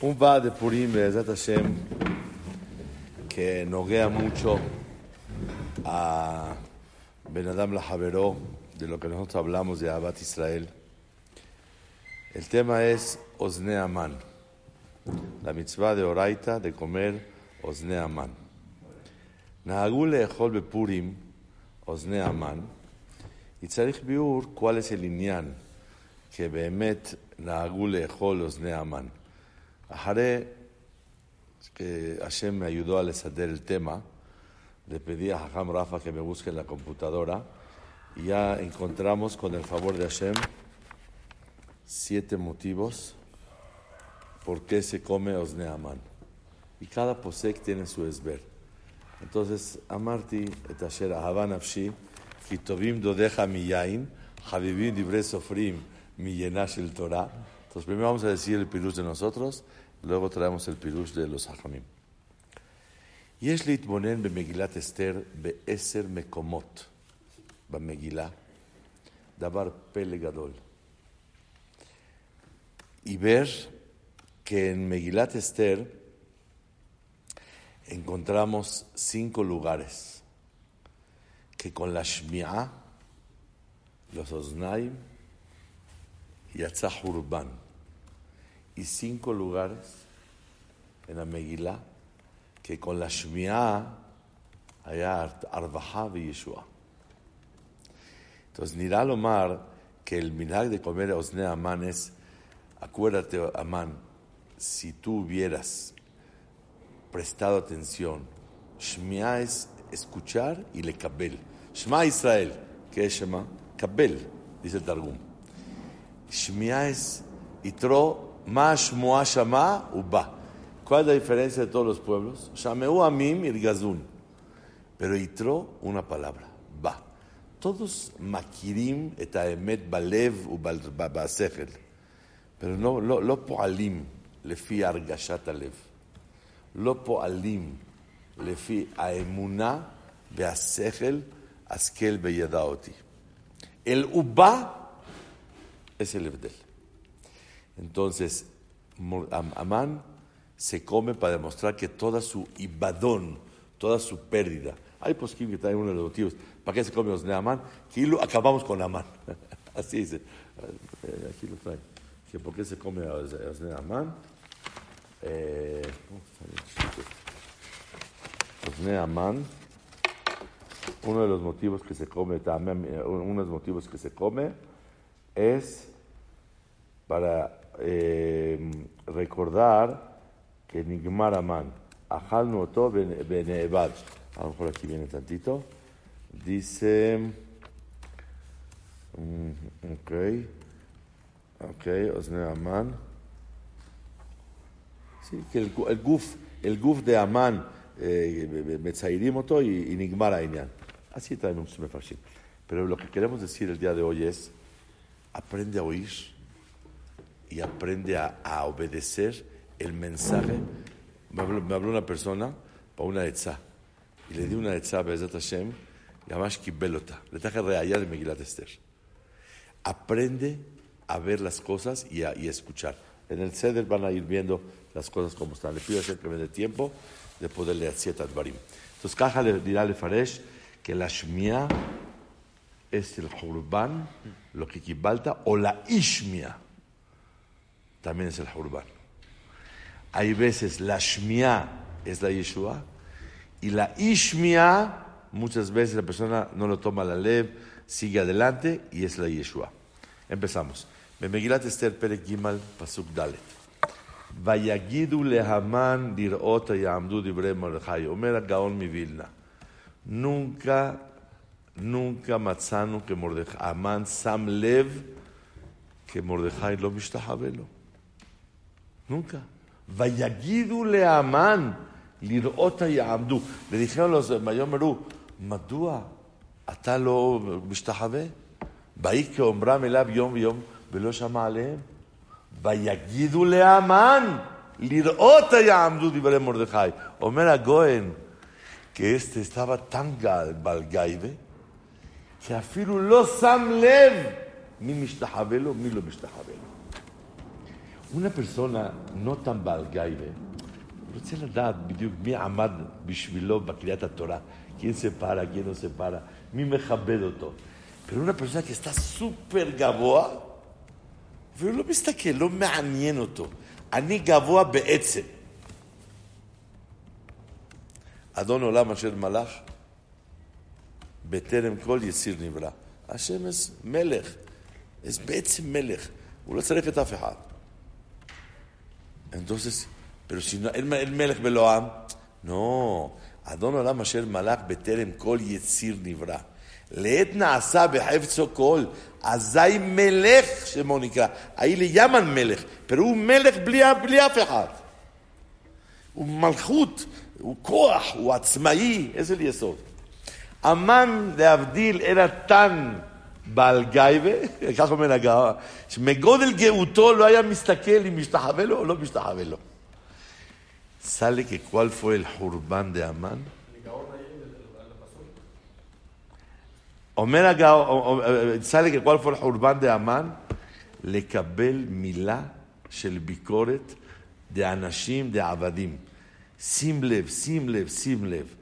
Un va de Purim, Be'ezat Hashem, que noguea mucho a Ben Adam Lajaveró, de lo que nosotros hablamos de Abad Israel. El tema es Osne Aman, la mitzvah de Oraita de comer Osne Aman. Nahagule Echol Bepurim, Osne Aman, y tzarich biur, ¿cuál es el inyan? Que Behemet Nahagule Echol Osne Ajaré, que Hashem me ayudó a lesader el tema, le pedí a Hajam Rafa que me busque en la computadora y ya encontramos con el favor de Hashem siete motivos por qué se come Osne Aman. Y cada posek tiene su esber. Entonces, Amarti et asher ahavan nafshi, ki tovim dodeja mi yain, habibim dibre sofrim mi yenash el Torah. Entonces, primero vamos a decir el pirush de nosotros, luego traemos el pirush de los hajamim. יש להתבונן במגילת אסתר בעשר מקומות במגילה, דבר פלא גדול. Y ver que en Megilat Esther encontramos cinco lugares que con la Shmi'a, los Osnaim y Atzahurban, y cinco lugares en la Megilá que con la Shmi'a haya Arbaha y Yeshua. Entonces, Nirá Lomar, que el minhag de comer Osne Amán es, acuérdate, Amán, si tú hubieras prestado atención, Shmi'a es escuchar y le kabel. Shema Israel, ¿qué es Shema? Kabel, dice el Targum. Shmi'a es Itro, Ma Shmoa Shama Uba. ¿Cuál es la diferencia de todos los pueblos? Shameu Amim Irgazun. Pero Itro, una palabra, va. Todos makirim et האמת בלב ובשכל. pero לא, לא, לא פועלים לפי הרגשת הלב. לא פועלים לפי האמונה והשכל, השכל בידע. El uba es el Ebdel. Entonces, Amán se come para demostrar que toda su ibadón, toda su pérdida. Hay posquín que trae uno de los motivos. ¿Para qué se come los de Amán? Que acabamos con Amán. Así dice. Aquí lo trae. Que ¿Por qué se come los de Amán? Eh, los de Amán. Uno de los motivos que se come, también, uno de los motivos que se come es para eh, recordar que Nigmar Amán, Ajal Noto Benevad. A lo mejor aquí viene tantito. Dice. Ok. Ok, Osne Amán. Sí, que el, el guf, el guf de Amán, eh, y, y Nigmar Ainian. Así también un mefarshim. Pero lo que queremos decir el día de hoy es: aprende a oír y aprende a, a obedecer el mensaje. Me habló, me habló una persona para una etzá. Y le di una etzá a Bezat Hashem, y además Kibelota. Le traje reallá de Megilat Esther. Aprende a ver las cosas y a, y a escuchar. En el Seder van a ir viendo las cosas como están. Le pido Hashem que me dé tiempo de poderle hacer Advarim. Entonces, Caja le dirá a Faresh que la Shmia es el Hurban, lo que equivalta, o la Ishmia también es el Hurban. Hay veces la Shmia es la Yeshua y la Ishmia, muchas veces la persona no lo toma la lev, sigue adelante y es la Yeshua. Empezamos. Megilat Esther Perek Gimal Pasuk Dalet. Vayagidu lehaman dirot yamdu dibre Mordechai. Omer Gaon mi Vilna. Nunca, nunca matzanu que Mordechai, Amán sam lev que Mordechai lo mishtahabelo. Nunca. Vayagidu lehaman לראות יעמדו. ודיכאו לו, היום אמרו, מדוע אתה לא משתחווה? ויהי כאומרם אליו יום ויום ולא שמע עליהם. ויגידו להמן, לראות יעמדו דברי מרדכי. אומר הגויין, que este estaba tan balgaive, que אפילו לא שם לב מי משתחווה לו, מי לא משתחווה לו. una persona no tan balgaibe, רוצה לדעת בדיוק מי עמד בשבילו בקריאת התורה, quién se para, quién no se para, מי מכבד אותו. Pero una persona que está súper גבוה, והוא לא מסתכל, לא מעניין אותו. אני גבוה בעצם. אדון עולם אשר מלך, בטרם כל יציר נברא. השם es מלך, es בעצם מלך. הוא לא צריך את אף אחד. Entonces, pero si no, el, el melech beloam, no, אדון עולם אשר מלך בטרם כל יציר נברא. לעת נעשה בחפצו כל, אזי מלך שמו נקרא. האלה ימן מלך, הוא מלך בלי, בלי אף אחד. הוא מלכות, הוא כוח, הוא עצמאי, איזה יסוד. המן להבדיל אלא תן בעל גייבה, כך אומר הגאווה, שמגודל גאותו לא היה מסתכל אם משתחווה לו או לא משתחווה לו. sale que cuál de Amán. אומר הגאו, sale que cuál fue de Amán, לקבל מילה של ביקורת דאנשים, דעבדים. שים לב, שים לב, שים לב.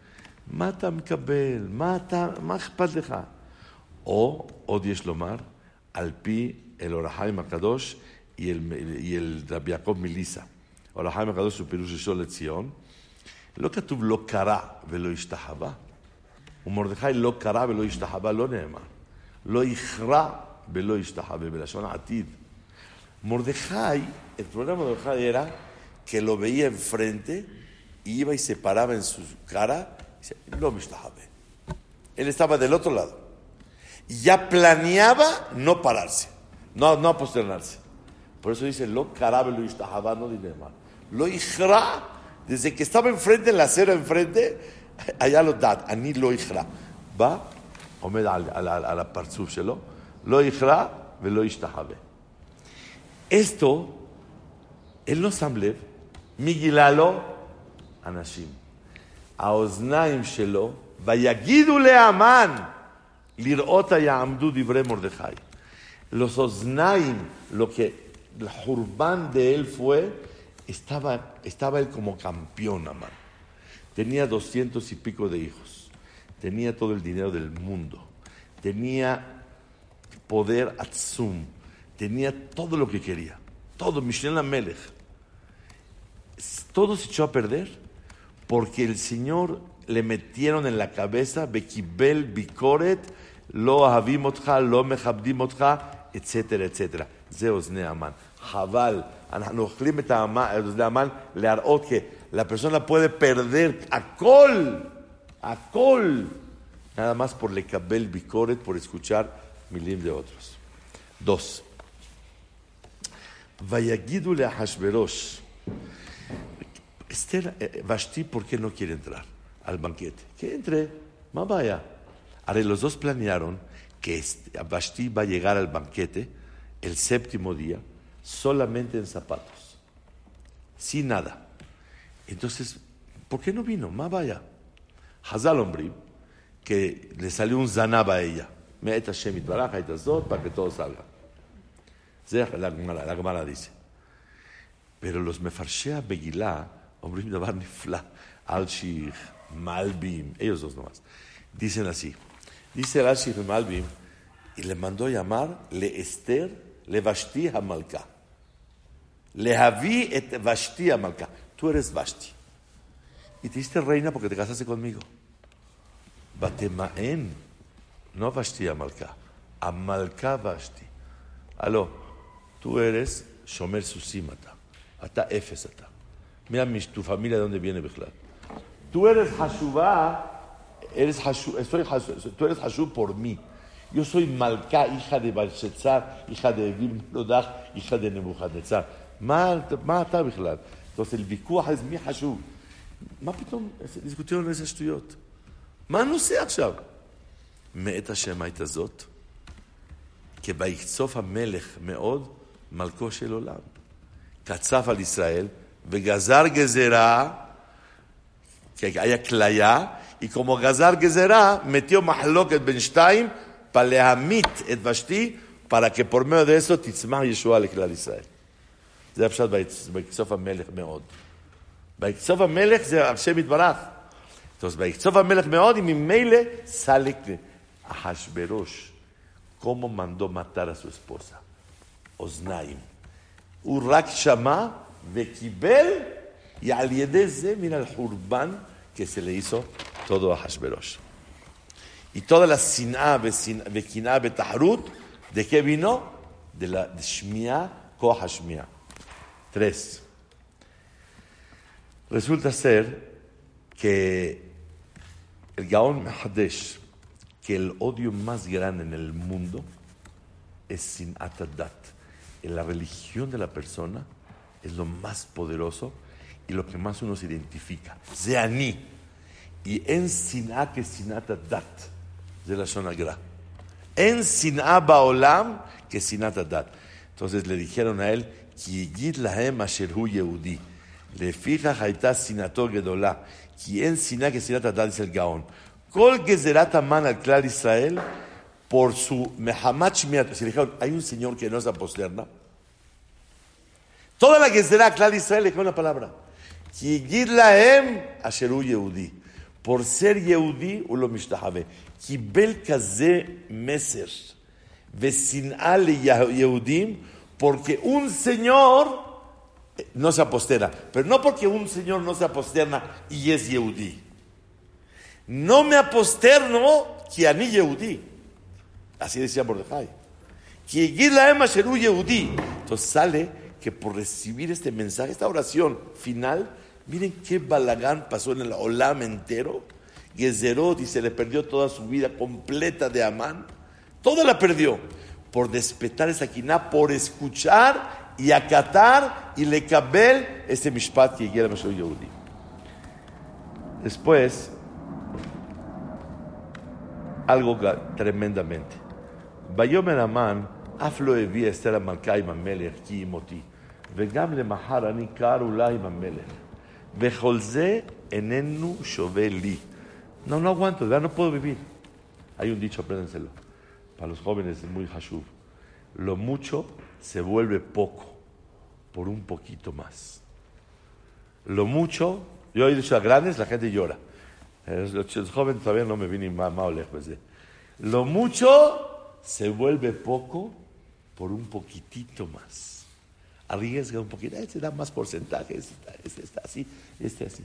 מה אתה מקבל? מה, אתה, מה אכפת לך? או, עוד יש לומר, על פי אל אור החיים הקדוש, y el רבי יעקב מליסה. אור החיים הקדוש הוא פירוש ראשון לציון. לא כתוב לא קרא ולא השתחווה. ומרדכי לא קרא ולא השתחווה לא נאמר. לא יכרע ולא השתחווה, בלשון עתיד. Mordejai, el problema de Mordejai era que lo veía enfrente, iba y se paraba en su cara, y dice, no me Él estaba del otro lado. Y ya planeaba no pararse, no, no posternarse. Por eso dice, lo carabe lo ishtahaba, no dice mal. Lo ihra, desde que estaba enfrente, en la acera enfrente, allá lo dat, ani lo ihra. Va, עומד על, על, על, על הפרצוף שלו, לא יכרע ולא ישתחווה. Esto, él no שם לב, מי גילה לו? אנשים. האוזניים שלו, ויגידו לאמן, Lirota Yahamdu Dibre Mordejai. Los Osnaim, lo que el jurbán de él fue, estaba, estaba él como campeón, Amán. Tenía doscientos y pico de hijos. Tenía todo el dinero del mundo. Tenía poder Atsum. Tenía todo lo que quería. Todo, Mishnah Melech. Todo se echó a perder porque el Señor le metieron en la cabeza Bekibel Bikoret lo ahavimotcha, lo mechabdimotcha, etcétera, etcétera. Zeos Neaman. Jabal, אנחנו אוכלים את המן להראות que la persona puede perder הכל, הכל, nada más por לקבל ביקורת, por escuchar מילים de otros. dos. ויגידו לאחשוורוש, Esther, Vashti, ¿por qué no quiere entrar al banquete? Que entre, más vaya. Ahora, los dos planearon que Vashti va a llegar al banquete el séptimo día solamente en zapatos, sin nada. Entonces, ¿por qué no vino? Más vaya. Hazal Ombrim, que le salió un zanaba a ella. Me eta shemit baraja y para que todo salga. La Gemara dice. Pero los mefarshea begilá, Ombrim davar nifla, al malbim, ellos dos nomás, dicen así. Dice al malbim, y le mandó llamar le Esther le Vashti Hamalka. Lehavi et Vashti Amalka. Tú eres Vashti. Y te diste reina porque te casaste conmigo. Batemaen. No Vashti Amalka. Amalka Vashti. Aló. Tú eres Shomer Susimata. Ata Efesata. Mira tu familia de dónde viene Bejlat. Tú eres Hashubá. Eres Hashu, soy Hashu, tú eres Hashu por mí. Yo soy Malka, hija de Balshetzar, hija de Evil hija de Nebuchadnezzar. מה, מה אתה בכלל? זאת אומרת, ויכוח אז מי חשוב? מה פתאום דיסקוטרו על איזה שטויות? מה הנושא עכשיו? מאת השמית הזאת, כי ויקצוף המלך מאוד מלכו של עולם. קצף על ישראל וגזר גזרה, היה כליה, y como gazar gezerá, metió מחלוקת בין שתיים, para להמית את ושתי, para que por medio de eso תצמח ישועה לכלל ישראל. זה הפשט ויקצוף המלך מאוד. ויקצוף המלך זה השם יתברך. Entonces, ויקצוף המלך מאוד, y ממילא sale Ahashverosh. ¿Cómo mandó matar a su esposa? Osnaim. Urak Shama, Bekibel, y al Jurban que se le hizo todo a Hashverosh. Y toda la Bekin'a, Betaharut, ¿de qué vino? De la Shmia, Kohashmia. Tres. Resulta ser que el Gaon Mahadesh, que el odio más grande en el mundo es sin atadat. En la religión de la persona es lo más poderoso y lo que más uno se identifica. Zeani. Y en sin'a que sin atadat. De la zona gra. En sin'a baolam que sin atadat. Entonces le dijeron a él, Ki lahem asher hu yehudi. Le fija haita sinato gedolah. Quien sina que sinata dice el Gaón. Kol gezerat aman al clar Israel por su mehamat shmiat. Si dijeron, hay un señor que no se aposterna. Toda la gezerat clar Israel le dijeron una palabra. Ki lahem asheru yehudi por ser Yehudi, Ulo Mishtahabe. Kibel Kaze Meser. Vecinale Yehudim, porque un señor eh, no se apostera. Pero no porque un señor no se aposterna y es Yehudi. No me aposterno que a mí Yehudi. Así decía Mordejai. Entonces sale que por recibir este mensaje, esta oración final, miren qué balagán pasó en el Olam entero. Gezerot y se le perdió toda su vida completa de Amán. Toda la perdió por despetar esa quina, por escuchar y acatar y le cabel ese mishpat que quiere Mashiach Yehudi. Después, algo tremendamente. ויאמר המן, אף לא הביא אסתר המלכה עם המלך כי אימותי, וגם למחר אני קר אולי עם המלך, Bejolze enenu shoveli. No, no aguanto, de verdad no puedo vivir. Hay un dicho, apréndenselo. Para los jóvenes es muy hashuv. Lo mucho se vuelve poco por un poquito más. Lo mucho, yo he dicho a grandes, la gente llora. Los jóvenes todavía no me vienen más, más lejos. De. Lo mucho se vuelve poco por un poquitito más. Arriesga un poquito, este da más porcentaje, este, está así, este así.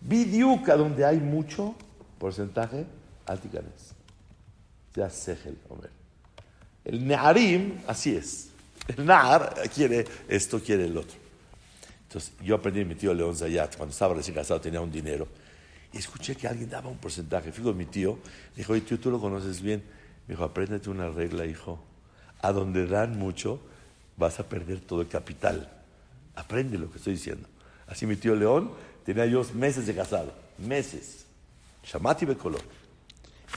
Vidiuca, donde hay mucho porcentaje, alticanes. Ya segel, hombre. El Neharim, así es. El Nahar quiere esto, quiere el otro. Entonces, yo aprendí mi tío León Zayat, cuando estaba recién casado, tenía un dinero, y escuché que alguien daba un porcentaje. Fijo, mi tío, dijo, oye, tío, tú lo conoces bien. Me dijo, apréndete una regla, hijo. A donde dan mucho, vas a perder todo el capital. Aprende lo que estoy diciendo. Así mi tío León tenía yo meses de casado, meses. Shamati Bekolor.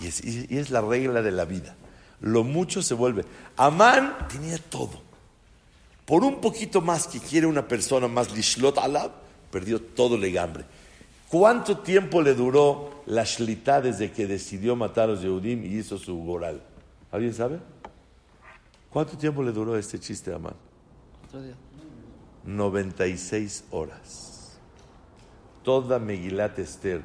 Y es, y es la regla de la vida lo mucho se vuelve. Amán tenía todo. Por un poquito más que quiere una persona más lishlot alab, perdió todo el legambre. ¿Cuánto tiempo le duró la shlita desde que decidió matar a los Yehudim y hizo su goral? ¿Alguien sabe? ¿Cuánto tiempo le duró este chiste a Amán? 96 horas. Toda Megilat Esther,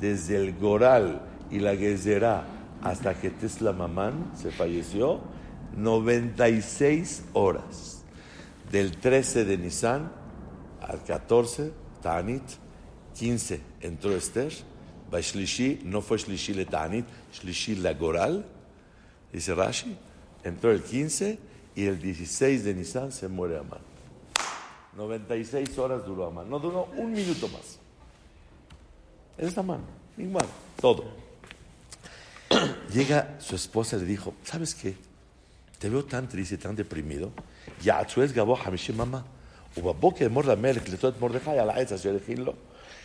desde el Goral y la Gezerá hasta que Tesla Mamán se falleció, 96 horas. Del 13 de Nisan al 14, Tanit, 15 entró Esther, Shlishi, no fue Shlishi le Tanit, Shlishi la Goral, dice Rashi, entró el 15 y el 16 de Nisan se muere Amán. 96 horas duró Amán, no duró un minuto más. Es Amán, igual, todo. Llega su esposa y le dijo, ¿sabes qué? Te veo tan triste, tan deprimido. Ya, es Gabo Hamishim Mama. ובבוקר אמור למלך לטעות את מרדכי על העץ אשר הכין לו.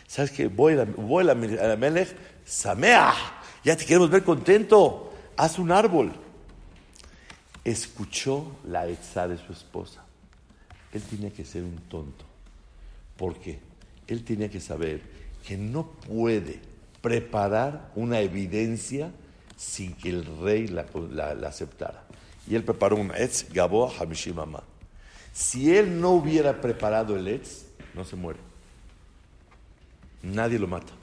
¿Sabes qué? Voy a la Melech, Sameach, ya te queremos ver contento, haz un árbol. Escuchó la etza de su esposa. Él tenía que ser un tonto. ¿Por qué? Él tenía que saber que no puede preparar una evidencia sin que el rey la, aceptara. Y él preparó un Etz Gabo Hamishim Si él no hubiera preparado el Etz, no se muere. Nadie lo mata.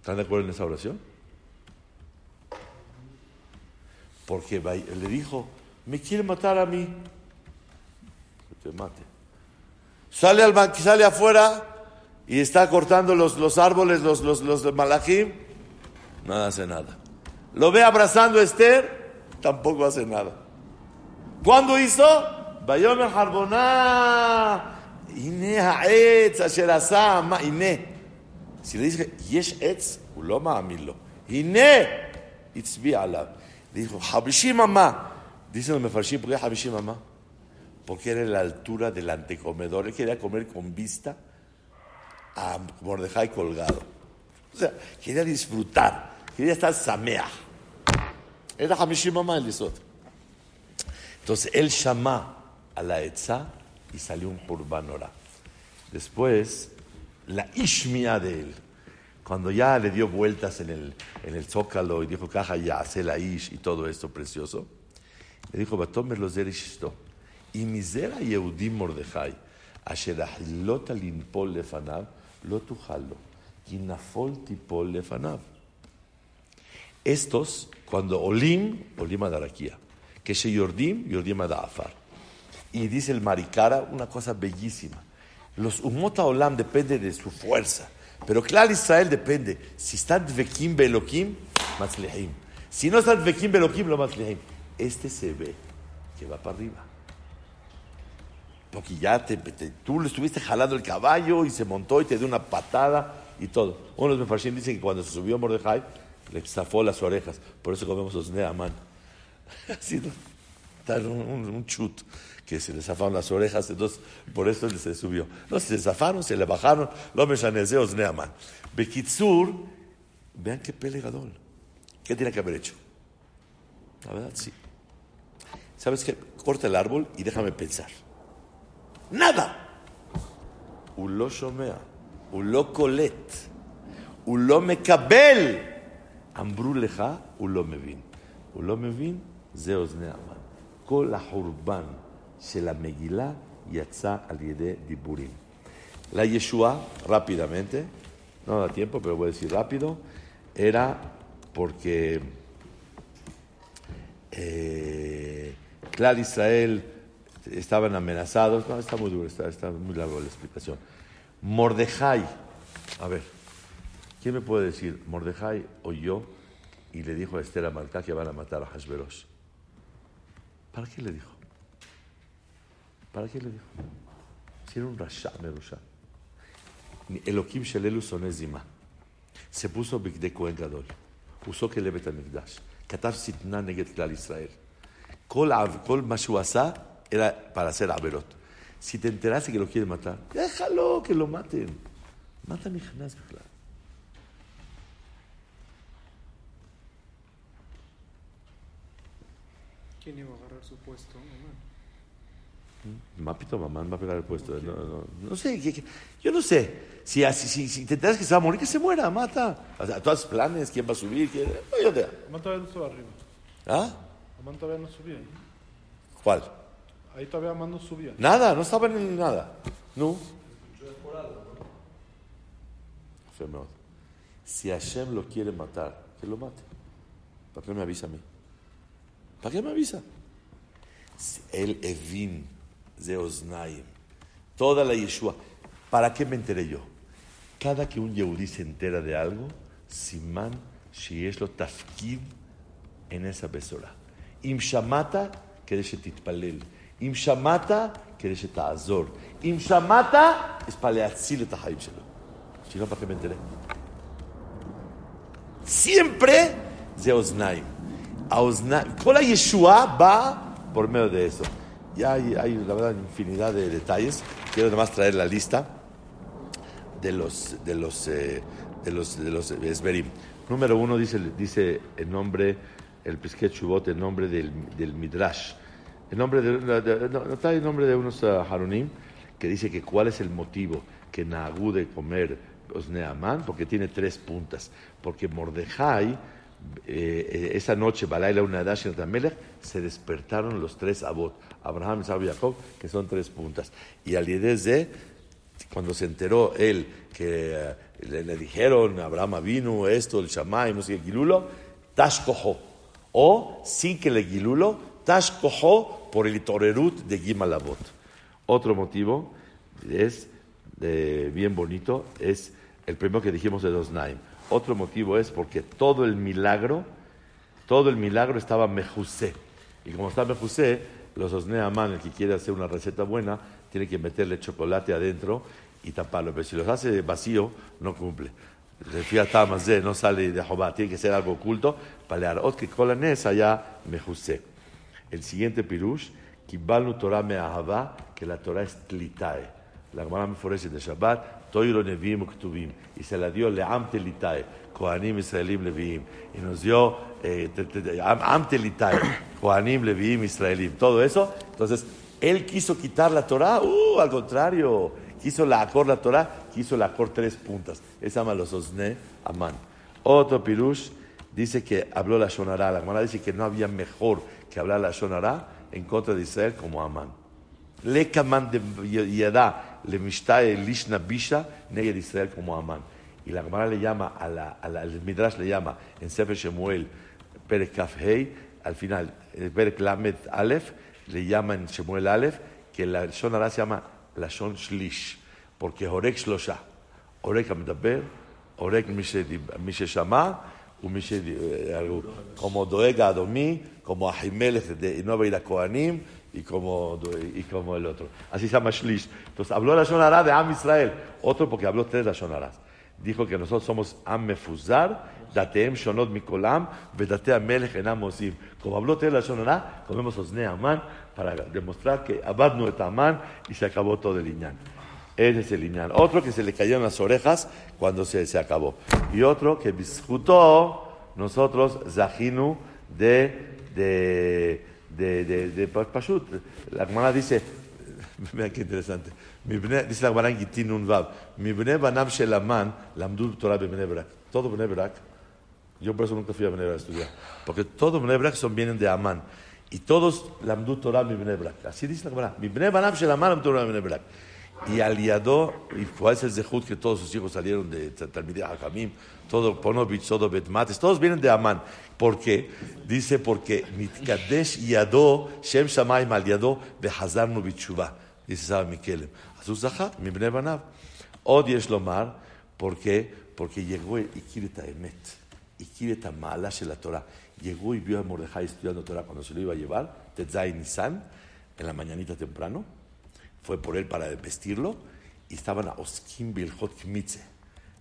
¿Están de acuerdo en esa oración? Porque le dijo, me quiere matar a mí. Que te mate. Sale, al, sale afuera y está cortando los, los árboles, los, los, los malachim. Nada hace nada. Lo ve abrazando a Esther, tampoco hace nada. ¿Cuándo hizo? Bayomer Harboná. Ine ha'etz ine. Si le dice, yesh etz, uloma amilo. Ine, itzbi alab. Dijo, habishim mamá. Dicen los mefarshim, ¿por qué habishim mamá? Porque era la altura del antecomedor. Él quería comer con vista a Mordejai colgado. O sea, quería disfrutar. Quería estar samea. Era habishim mamá el Lisot. Entonces él llamó a la Etza y salió un Purbanora. Después, la Ishmia de él, cuando ya le dio vueltas en el, en el zócalo y dijo, caja ya, la Ish y todo esto precioso, le dijo, Batomer los esto. Y misera Yehudim Mordechai, asher ahilot alimpol lefanav, lo tujalo, nafol tipol lefanav. Estos, cuando olim, olim adarakia, que se yordim, yordim adafar. Y dice el Maricara una cosa bellísima. Los umota olam depende de su fuerza. Pero claro, Israel depende. Si están dvekim belokim, matzlehim. Si no están dvekim belokim, lo matzlehim. Este se ve que va para arriba. Porque ya te, tú le estuviste jalando el caballo y se montó y te dio una patada y todo. Uno de los mefarshim dice que cuando se subió Mordejai, le zafó las orejas. Por eso comemos los neaman. Así, un, un, un chut que se le zafaron las orejas, entonces por eso se subió. No, se le zafaron, se le bajaron, lo mechaneseos neaman. Bekitsur, vean qué pelegador. ¿Qué tiene que haber hecho? La verdad, sí. ¿Sabes qué? Corta el árbol y déjame pensar. Nada. Ulo shomea, ulo colet, ulo mekabel, ambru leja, ulo mevin. ulo mevin, zeos neaman. כל החורבן של המגילה יצא על ידי דיבורים. La Yeshua, rápidamente, no da tiempo, pero voy a decir rápido, era porque eh, Clar Israel estaban amenazados. No, está muy duro, está, está muy largo la explicación. Mordejai, a ver, ¿quién me puede decir? Mordejai oyó y le dijo a Esther Amalcá que van a matar a Hashverosh. ¿Para qué le dijo? ¿Para qué le dijo? Si era un rasha, merusha. Elohim Shelelu Sonezima. Se puso Bigde Kohen Gadol. Usó que le Betamigdash. כתב שטנה נגד כלל ישראל. כל, כל מה שהוא עשה era para hacer averot. Si te enteraste que lo quieren matar, déjalo que lo maten. Mata mi Hanás בכלל. ¿Quién iba a agarrar su puesto? Mapito mamá va a pegar el puesto. No, no, no sé, yo no sé. Si, si, si, te enteras que se va a morir, que se muera, mata. O sea, todos planes, quién va a subir, quién. No, yo te... Amán todavía no estaba arriba. ¿Ah? Amán todavía no subía. ¿Cuál? Ahí todavía Amán no subía. Nada, no estaba en nada. No. Si Hashem lo quiere matar, que lo mate. ¿Para qué me avisa a mí? ¿Para qué me avisa? El Evin de toda la Yeshua. ¿Para qué me enteré yo? Cada que un Yehudí se entera de algo, Simán es lo tafkid en esa besora. Im shamata, כדי שתתפלל. אם שמעת, כדי שתעזור. אם שמעת, es para להציל את החיים שלו. Si no, ¿para qué me enteré? Siempre de. Toda la Yeshua va por medio de eso. Ya hay, la verdad, infinidad de detalles. Quiero además traer la lista de los, de los, eh, de los, de los Esberim. Número uno dice, dice el nombre, el Pisquet Chubot, el nombre del, del Midrash. El nombre de, no, está el nombre de unos uh, que dice que cuál es el motivo que Nagú de comer Osneamán, porque tiene tres puntas. Porque Mordejai eh, esa noche, Balaila Unadash y Melech, se despertaron los tres Abot, Abraham, Isaac y Jacob, que son tres puntas. Y al de cuando se enteró él que eh, le, le dijeron, Abraham vino, esto, el Shammai, no sé qué, Gilulo, Tashkoho. O, sin que le Gilulo, Tashkoho por el Torerut de Gimalabot. Otro motivo es eh, bien bonito, es el primero que dijimos de dos Naim. Otro motivo es porque todo el milagro, todo el milagro estaba mejusé. Y como está mejusé, los Osneaman, el que quiere hacer una receta buena, tiene que meterle chocolate adentro y taparlo. Pero si los hace vacío, no cumple. no sale de Jobá, tiene que ser algo oculto. Ot que colanes allá mejusé. El siguiente pirush, Kibalnu Torah Me'ahava, que la Torah es tlitae. La Gemara Meforeshet de Shabbat, Toiro Neviim Ktuvim. Y se la dio Leam Telitae, Kohanim Israelim Leviim. Y nos dio eh, Am Telitae, Kohanim Leviim Israelim. Todo eso. Entonces, él quiso quitar la Torah. Uh, al contrario. Quiso la Acor la Torah, quiso la Acor tres puntas. Esa ama los Osne Amán. Otro Pirush dice que habló la Shonara. La Gemara dice que no había mejor que hablar la Shonara en contra de Israel como Amán. Le Kaman de Yadá le Mishtae Lishna Bisha Neged Israel como Amán. Y la Gemara le llama, a la, a la, el Midrash le llama en Sefer Shemuel, Perek Kaf Hei, al final, el Perek Lamed Aleph, le llama en Shemuel Aleph, que la Shon se llama la Shon Shlish, porque Orek Shlosha, Orek Amdaber, Orek Mishe Shama, como Doega Adomí, como Ahimelech de no ir a Kohanim, y como, y como el otro. Así se llama Shlish. Entonces habló la Shonara de Am Israel. Otro porque habló tres la Shonaras. Dijo que nosotros somos Am Mefuzar, Dateem Shonot Mikolam, Vedate Melech Enam Osim. Como habló tres la Shonara, comemos Osne Amán para demostrar que Abad et Amán y se acabó todo el Iñán. Ese es el Iñán. Otro que se le cayeron las orejas cuando se, se acabó. Y otro que disfrutó nosotros Zahinu de, de de, de, de Pashut. La hermana dice, mira qué interesante, dice la hermana en Gitin un Vav, mi bne banam shelaman lamdu Torah bebne Brak. Todo bne Brak, yo por eso nunca fui a bne Brak a estudiar, porque todo bne Brak son vienen de Amán. Y todos lamdu Torah mi bne Brak. Así dice la hermana, mi bne banam shelaman lamdu Torah bebne Brak. Y aliado, y fue ese el Zehut que todos sus hijos salieron de Talmideh Hakamim, todo Ponovich, todo Betmates, todos vienen de Amán. ¿Por qué? Dice porque Mitkadesh Yado, Shem Shamayim al Yado, Behazarnu Bichuva. Dice Saba Mikelem. Azuzaha, mi bne banav. Od yesh lomar, ¿por qué? Porque llegó y Ikireta Emet, Ikireta Maalash la Torah. Llegó y vio a Mordejai estudiando Torah cuando se lo iba a llevar, Tetzai Nisan, en la mañanita temprano fue por él para vestirlo y estaban a Oskim Bilhot Kmitze.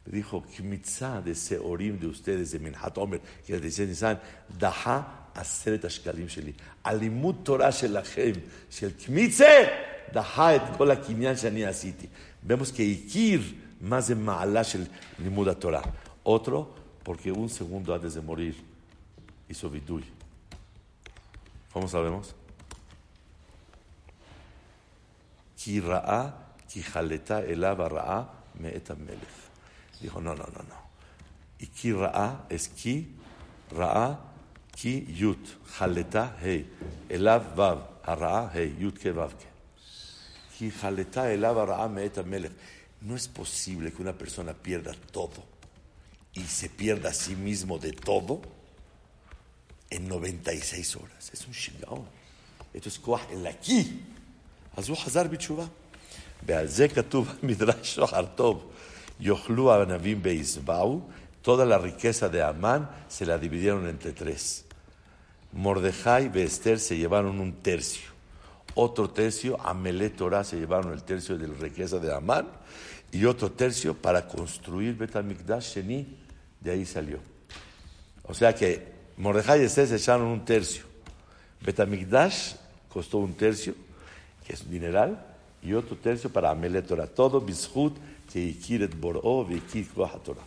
Le dijo, Kmitza de Seorim de ustedes, de Minhat Omer, que le dicen, Daha Aseret Ashkalim Sheli, Alimut Torah Shelachem, Shel Kmitze, Daha et Kol Kinyan Shani Asiti. Vemos que Ikir, más de Ma'ala Shel Limuda Torah. Otro, porque un segundo antes de morir hizo Vidui. ¿Cómo sabemos? Ki ra'a, ki jaleta elav ra'a, me'et. Dijo, no, no, no, no. Y ki ra'a es ki, ra'a, ki yut, jaleta hey, elav vav, ra'a hey, yut ke vav ke. Ki jaleta elav ra'a melech. No es posible que una persona pierda todo y se pierda a sí mismo de todo en 96 horas. Es un shigaon. Esto es koah el aquí. אז הוא חזר בתשובה. ועל זה כתוב במדרש שוחר טוב. Yochlu Anavim Beizbau, toda la riqueza de Amán se la dividieron entre tres. Mordejai y Esther se llevaron un tercio. Otro tercio, Amelé Torah se llevaron el tercio de la riqueza de Amán. Y otro tercio para construir Betamikdash Sheni, de ahí salió. O sea que Mordejai y Esther se echaron un tercio. Betamikdash costó un tercio, que es un dineral, y otro tercio para Amelé Torah. Todo Bishut que quiere Boró, que Torah.